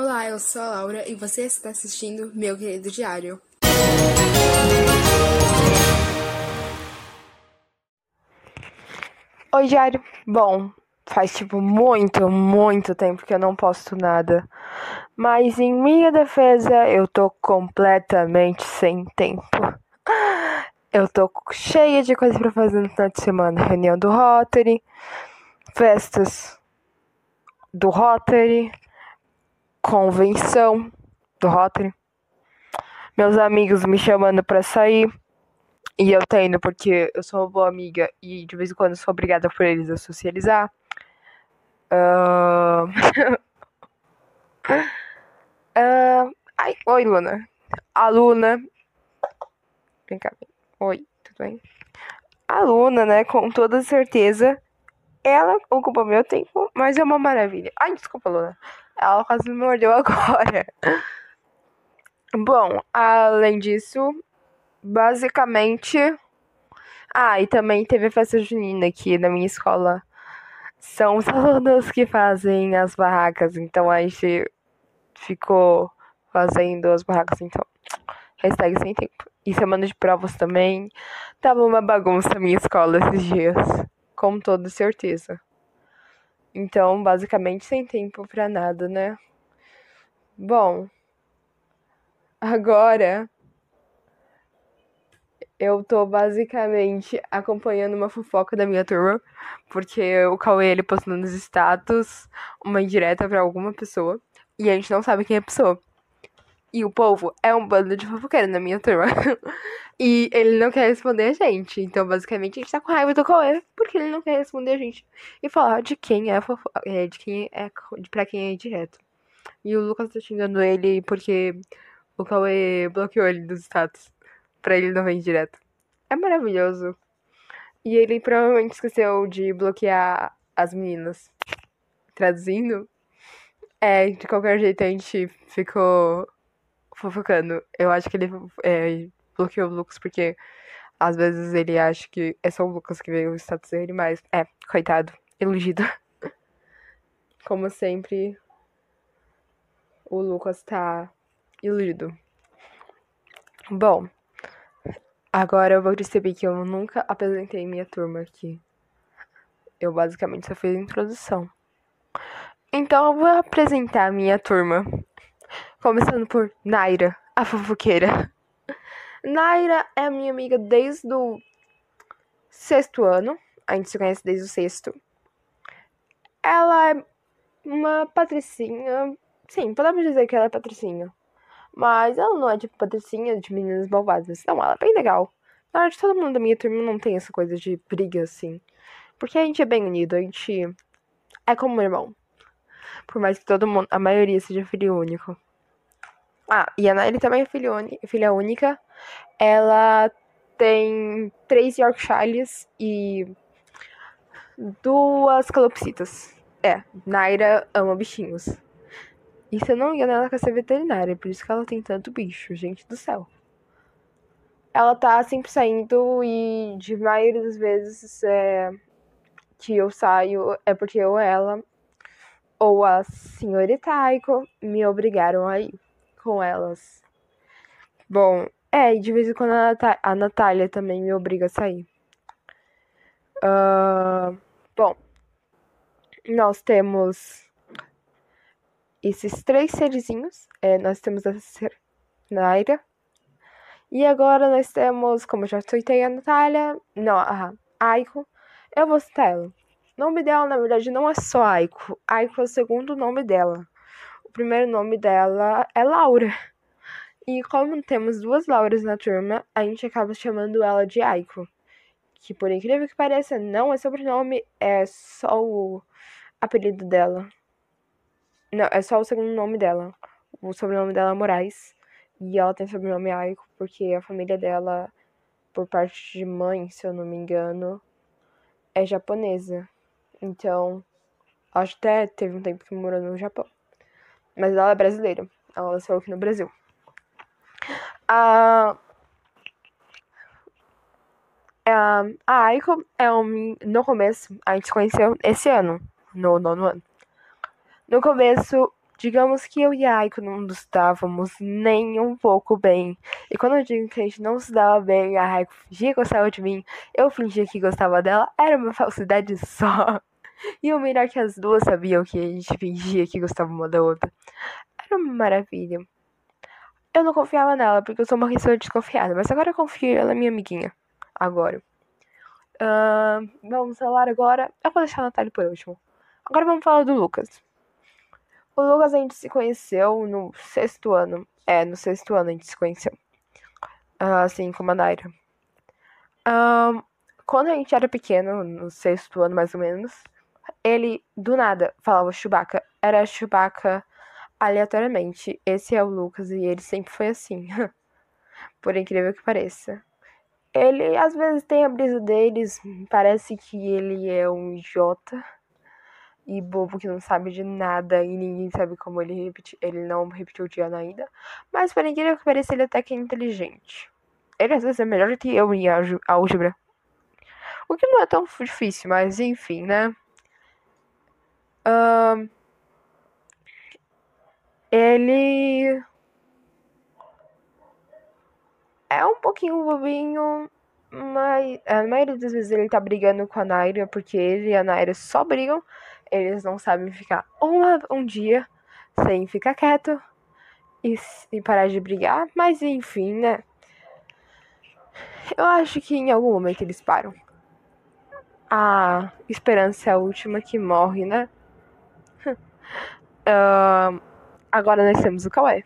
Olá, eu sou a Laura e você está assistindo Meu Querido Diário. Oi, Diário. Bom, faz tipo muito, muito tempo que eu não posto nada. Mas em minha defesa, eu tô completamente sem tempo. Eu tô cheia de coisas pra fazer no final de semana. Reunião do Rotary, festas do Rotary, convenção do Rotary. Meus amigos me chamando pra sair. E eu tô indo porque eu sou uma boa amiga e de vez em quando sou obrigada por eles a socializar. Uh... uh... Ai, oi, Luna. A Luna. Vem cá. Oi, tudo bem? A Luna, né, com toda certeza, ela ocupa meu tempo, mas é uma maravilha. Ai, desculpa, Luna. Ela quase me mordeu agora. Bom, além disso, basicamente. Ah, e também teve a festa junina aqui na minha escola. São os alunos que fazem as barracas, então a gente ficou fazendo as barracas, então. Hashtag sem tempo. E semana de provas também. Tava uma bagunça a minha escola esses dias. Com toda certeza. Então, basicamente, sem tempo pra nada, né? Bom. Agora. Eu tô basicamente acompanhando uma fofoca da minha turma. Porque o Cauê, ele postou nos status uma indireta pra alguma pessoa. E a gente não sabe quem é a pessoa. E o povo é um bando de fofoqueiro na minha turma. e ele não quer responder a gente. Então, basicamente, a gente tá com raiva do Cauê, porque ele não quer responder a gente. E falar de quem é fofo... é de quem é de pra quem é direto. E o Lucas tá xingando ele porque o Cauê bloqueou ele dos status. Pra ele não vir direto. É maravilhoso. E ele provavelmente esqueceu de bloquear as meninas. Traduzindo. É, de qualquer jeito a gente ficou fofocando. Eu acho que ele é, bloqueou o Lucas porque às vezes ele acha que é só o Lucas que veio o status dele, mas é, coitado, iludido. Como sempre, o Lucas tá iludido. Bom, agora eu vou perceber que eu nunca apresentei minha turma aqui. Eu basicamente só fiz a introdução. Então eu vou apresentar a minha turma. Começando por Naira, a fofoqueira. Naira é minha amiga desde o sexto ano. A gente se conhece desde o sexto. Ela é uma patricinha. Sim, podemos dizer que ela é patricinha. Mas ela não é tipo patricinha de meninas malvadas. Não, ela é bem legal. Na verdade, todo mundo da minha turma não tem essa coisa de briga assim. Porque a gente é bem unido, a gente é como um irmão. Por mais que todo mundo, a maioria seja filho único. Ah, e a Nairi também é filha, filha única. Ela tem três Yorkshires e duas calopsitas. É, Naira ama bichinhos. E se eu não me engano, ela quer ser veterinária, por isso que ela tem tanto bicho, gente do céu. Ela tá sempre saindo e de maioria das vezes é, que eu saio é porque eu ela ou a senhorita Aiko me obrigaram a ir com elas. Bom, é, e de vez em quando a, Natá a Natália também me obriga a sair. Uh, bom, nós temos esses três serizinhos. É, nós temos a Naira. E agora nós temos, como eu já citei a Natália, não, a Aiko. Eu vou citar ela. O nome dela, na verdade, não é só Aiko. Aiko é o segundo nome dela. O primeiro nome dela é Laura. E como temos duas Lauras na turma, a gente acaba chamando ela de Aiko. Que por incrível que pareça, não é sobrenome, é só o apelido dela. Não, é só o segundo nome dela. O sobrenome dela é Moraes. E ela tem sobrenome Aiko porque a família dela, por parte de mãe, se eu não me engano, é japonesa. Então, acho que até teve um tempo que morou no Japão. Mas ela é brasileira. Ela nasceu aqui no Brasil. A, a, a Aiko é um. No começo, a gente se conheceu esse ano, no nono ano. No começo, Digamos que eu e a Aiko não nos dávamos nem um pouco bem. E quando eu digo que a gente não se dava bem, a Aiko fingia que gostava de mim, eu fingia que gostava dela, era uma falsidade só. E o melhor é que as duas sabiam que a gente fingia que gostava uma da outra. Era uma maravilha. Eu não confiava nela, porque eu sou uma pessoa desconfiada, mas agora eu confio, ela é minha amiguinha. Agora. Uh, vamos falar agora. Eu vou deixar a Natália por último. Agora vamos falar do Lucas. O Lucas a gente se conheceu no sexto ano. É, no sexto ano a gente se conheceu. Uh, assim como a Naira. Uh, quando a gente era pequeno, no sexto ano mais ou menos, ele do nada falava Chewbacca. Era Chewbacca aleatoriamente. Esse é o Lucas e ele sempre foi assim. Por incrível que pareça. Ele às vezes tem a brisa deles, parece que ele é um idiota e bobo que não sabe de nada e ninguém sabe como ele repetiu, ele não repetiu o dia ainda. Mas por incrível que pareça, ele até que é inteligente. Ele às vezes é melhor que eu em álgebra. O que não é tão difícil, mas enfim, né? Uh, ele é um pouquinho bobinho, mas a maioria das vezes ele tá brigando com a Naira, porque ele e a Naira só brigam. Eles não sabem ficar uma, um dia sem ficar quieto e, e parar de brigar, mas enfim, né? Eu acho que em algum momento eles param. A esperança é a última que morre, né? Uh, agora nós temos o Kawhi.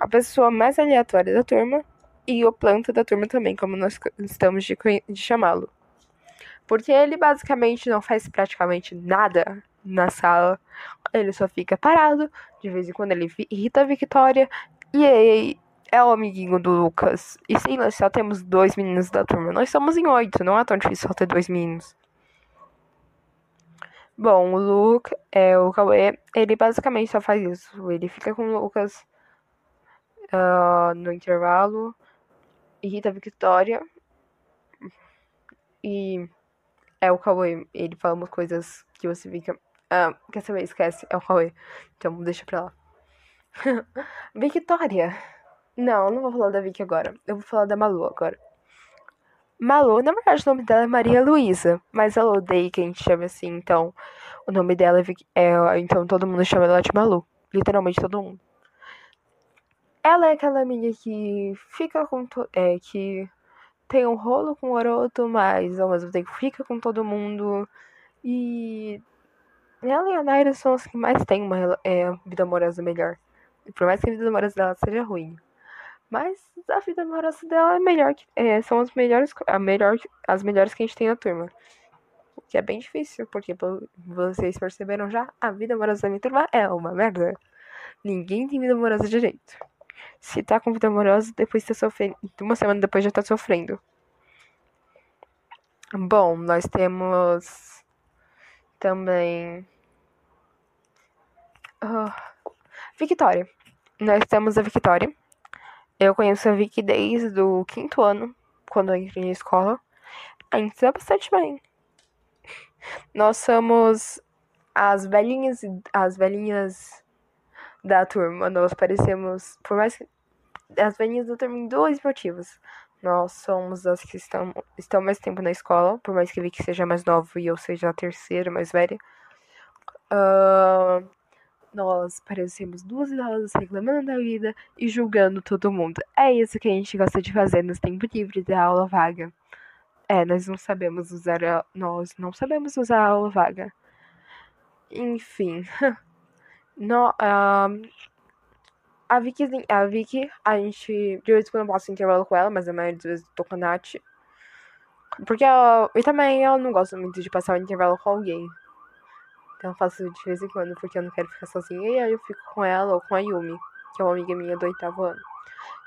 A pessoa mais aleatória da turma e o planta da turma também, como nós estamos de, de chamá-lo. Porque ele basicamente não faz praticamente nada na sala. Ele só fica parado. De vez em quando ele irrita a Victoria. E aí é o amiguinho do Lucas. E sim, nós só temos dois meninos da turma. Nós somos em oito, não é tão difícil só ter dois meninos. Bom, o Luke, é, o Cauê, ele basicamente só faz isso. Ele fica com o Lucas uh, no intervalo irrita a Victoria. E é o Cauê. Ele fala umas coisas que você fica. Ah, quer saber? Esquece. É o Cauê. Então deixa pra lá. Victoria. Não, não vou falar da Vicky agora. Eu vou falar da Malu agora. Malu, na verdade, o nome dela é Maria Luísa, mas ela odeia que a gente chame assim, então o nome dela é, é, Então todo mundo chama ela de Malu. Literalmente todo mundo. Ela é aquela amiga que fica com. É, que tem um rolo com o Oroto, mas ao mesmo tempo fica com todo mundo. E. Ela e a Naira são as que mais têm uma é, vida amorosa melhor. Por mais que a vida amorosa dela seja ruim. Mas a vida amorosa dela é melhor que. É, são as melhores, a melhor, as melhores que a gente tem na turma. O que é bem difícil, porque vocês perceberam já, a vida amorosa da minha turma é uma merda. Ninguém tem vida amorosa de jeito. Se tá com vida amorosa, depois tá sofrendo. Uma semana depois já tá sofrendo. Bom, nós temos também. Uh, Victoria. Nós temos a Victoria. Eu conheço a Vicky desde o quinto ano, quando eu entrei na escola. A gente se dá bastante bem. Nós somos as velhinhas, as velhinhas da turma. Nós parecemos, por mais que as velhinhas da turma em dois motivos. Nós somos as que estão, estão mais tempo na escola, por mais que Vicky seja mais nova e eu seja a terceira mais velha. Uh, nós parecemos duas idosas reclamando da vida e julgando todo mundo. É isso que a gente gosta de fazer nos tempos livres da aula vaga. É, nós não sabemos usar a, nós não sabemos usar a aula vaga. Enfim. No, uh, a Vicky, a Vicky, a gente. De vez em quando eu intervalo com ela, mas a maioria das vezes eu tô com a Nath. Porque ela. E também ela não gosta muito de passar o intervalo com alguém. Então eu faço de vez em quando, porque eu não quero ficar sozinha. E aí eu fico com ela ou com a Yumi, que é uma amiga minha do oitavo ano.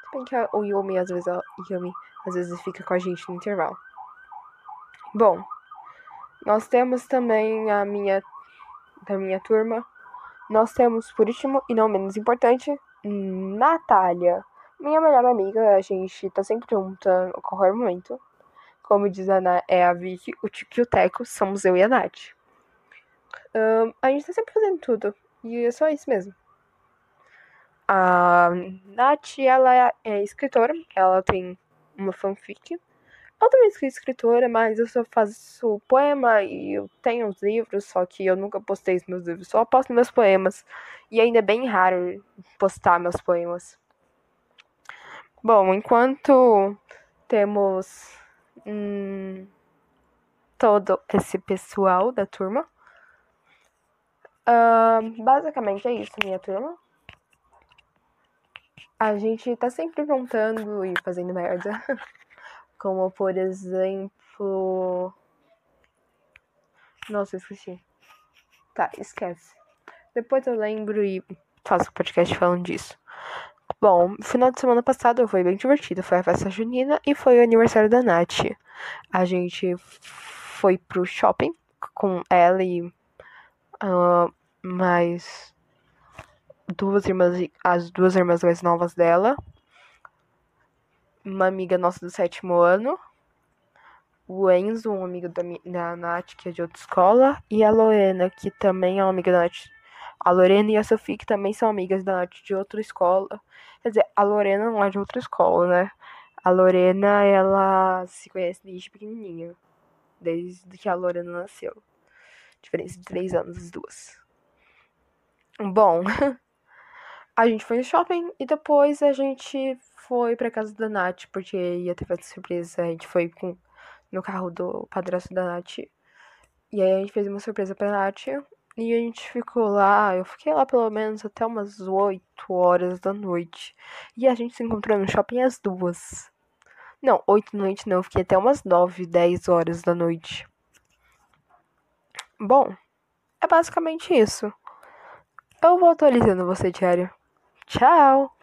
Se bem que a, o Yumi, às vezes, a Yumi, às vezes fica com a gente no intervalo. Bom, nós temos também a minha. Da minha turma, nós temos, por último e não menos importante, Natália. Minha melhor amiga, a gente tá sempre junta a qualquer momento. Como diz a Ana, é a Vicky, o Tico e o Teco, somos eu e a Nath. A gente tá sempre fazendo tudo. E é só isso mesmo. A Nath, ela é, é escritora, ela tem uma fanfic. Eu também sou escritora, mas eu só faço poema e eu tenho os livros, só que eu nunca postei os meus livros, só posto meus poemas. E ainda é bem raro postar meus poemas. Bom, enquanto temos hum, todo esse pessoal da turma, uh, basicamente é isso, minha turma. A gente tá sempre aprontando e fazendo merda. Como, por exemplo. Nossa, esqueci. Tá, esquece. Depois eu lembro e faço o podcast falando disso. Bom, final de semana passado foi bem divertido. Foi a festa junina e foi o aniversário da Nath. A gente foi pro shopping com ela e uh, mais duas irmãs, as duas irmãs mais novas dela, uma amiga nossa do sétimo ano, o Enzo, um amigo da, da Nath, que é de outra escola, e a Lorena, que também é uma amiga da Nath. A Lorena e a Sofia, que também são amigas da Nath de outra escola. Quer dizer, a Lorena não é de outra escola, né? A Lorena, ela se conhece desde pequenininha. Desde que a Lorena nasceu. Diferença de três anos, as duas. Bom, a gente foi no shopping e depois a gente foi pra casa da Nath, porque ia ter festa surpresa. A gente foi com, no carro do padrasto da Nath. E aí a gente fez uma surpresa pra Nath. E a gente ficou lá, eu fiquei lá pelo menos até umas 8 horas da noite. E a gente se encontrou no shopping às duas. Não, 8 da noite não, eu fiquei até umas 9, 10 horas da noite. Bom, é basicamente isso. Eu vou atualizando você diário. Tchau!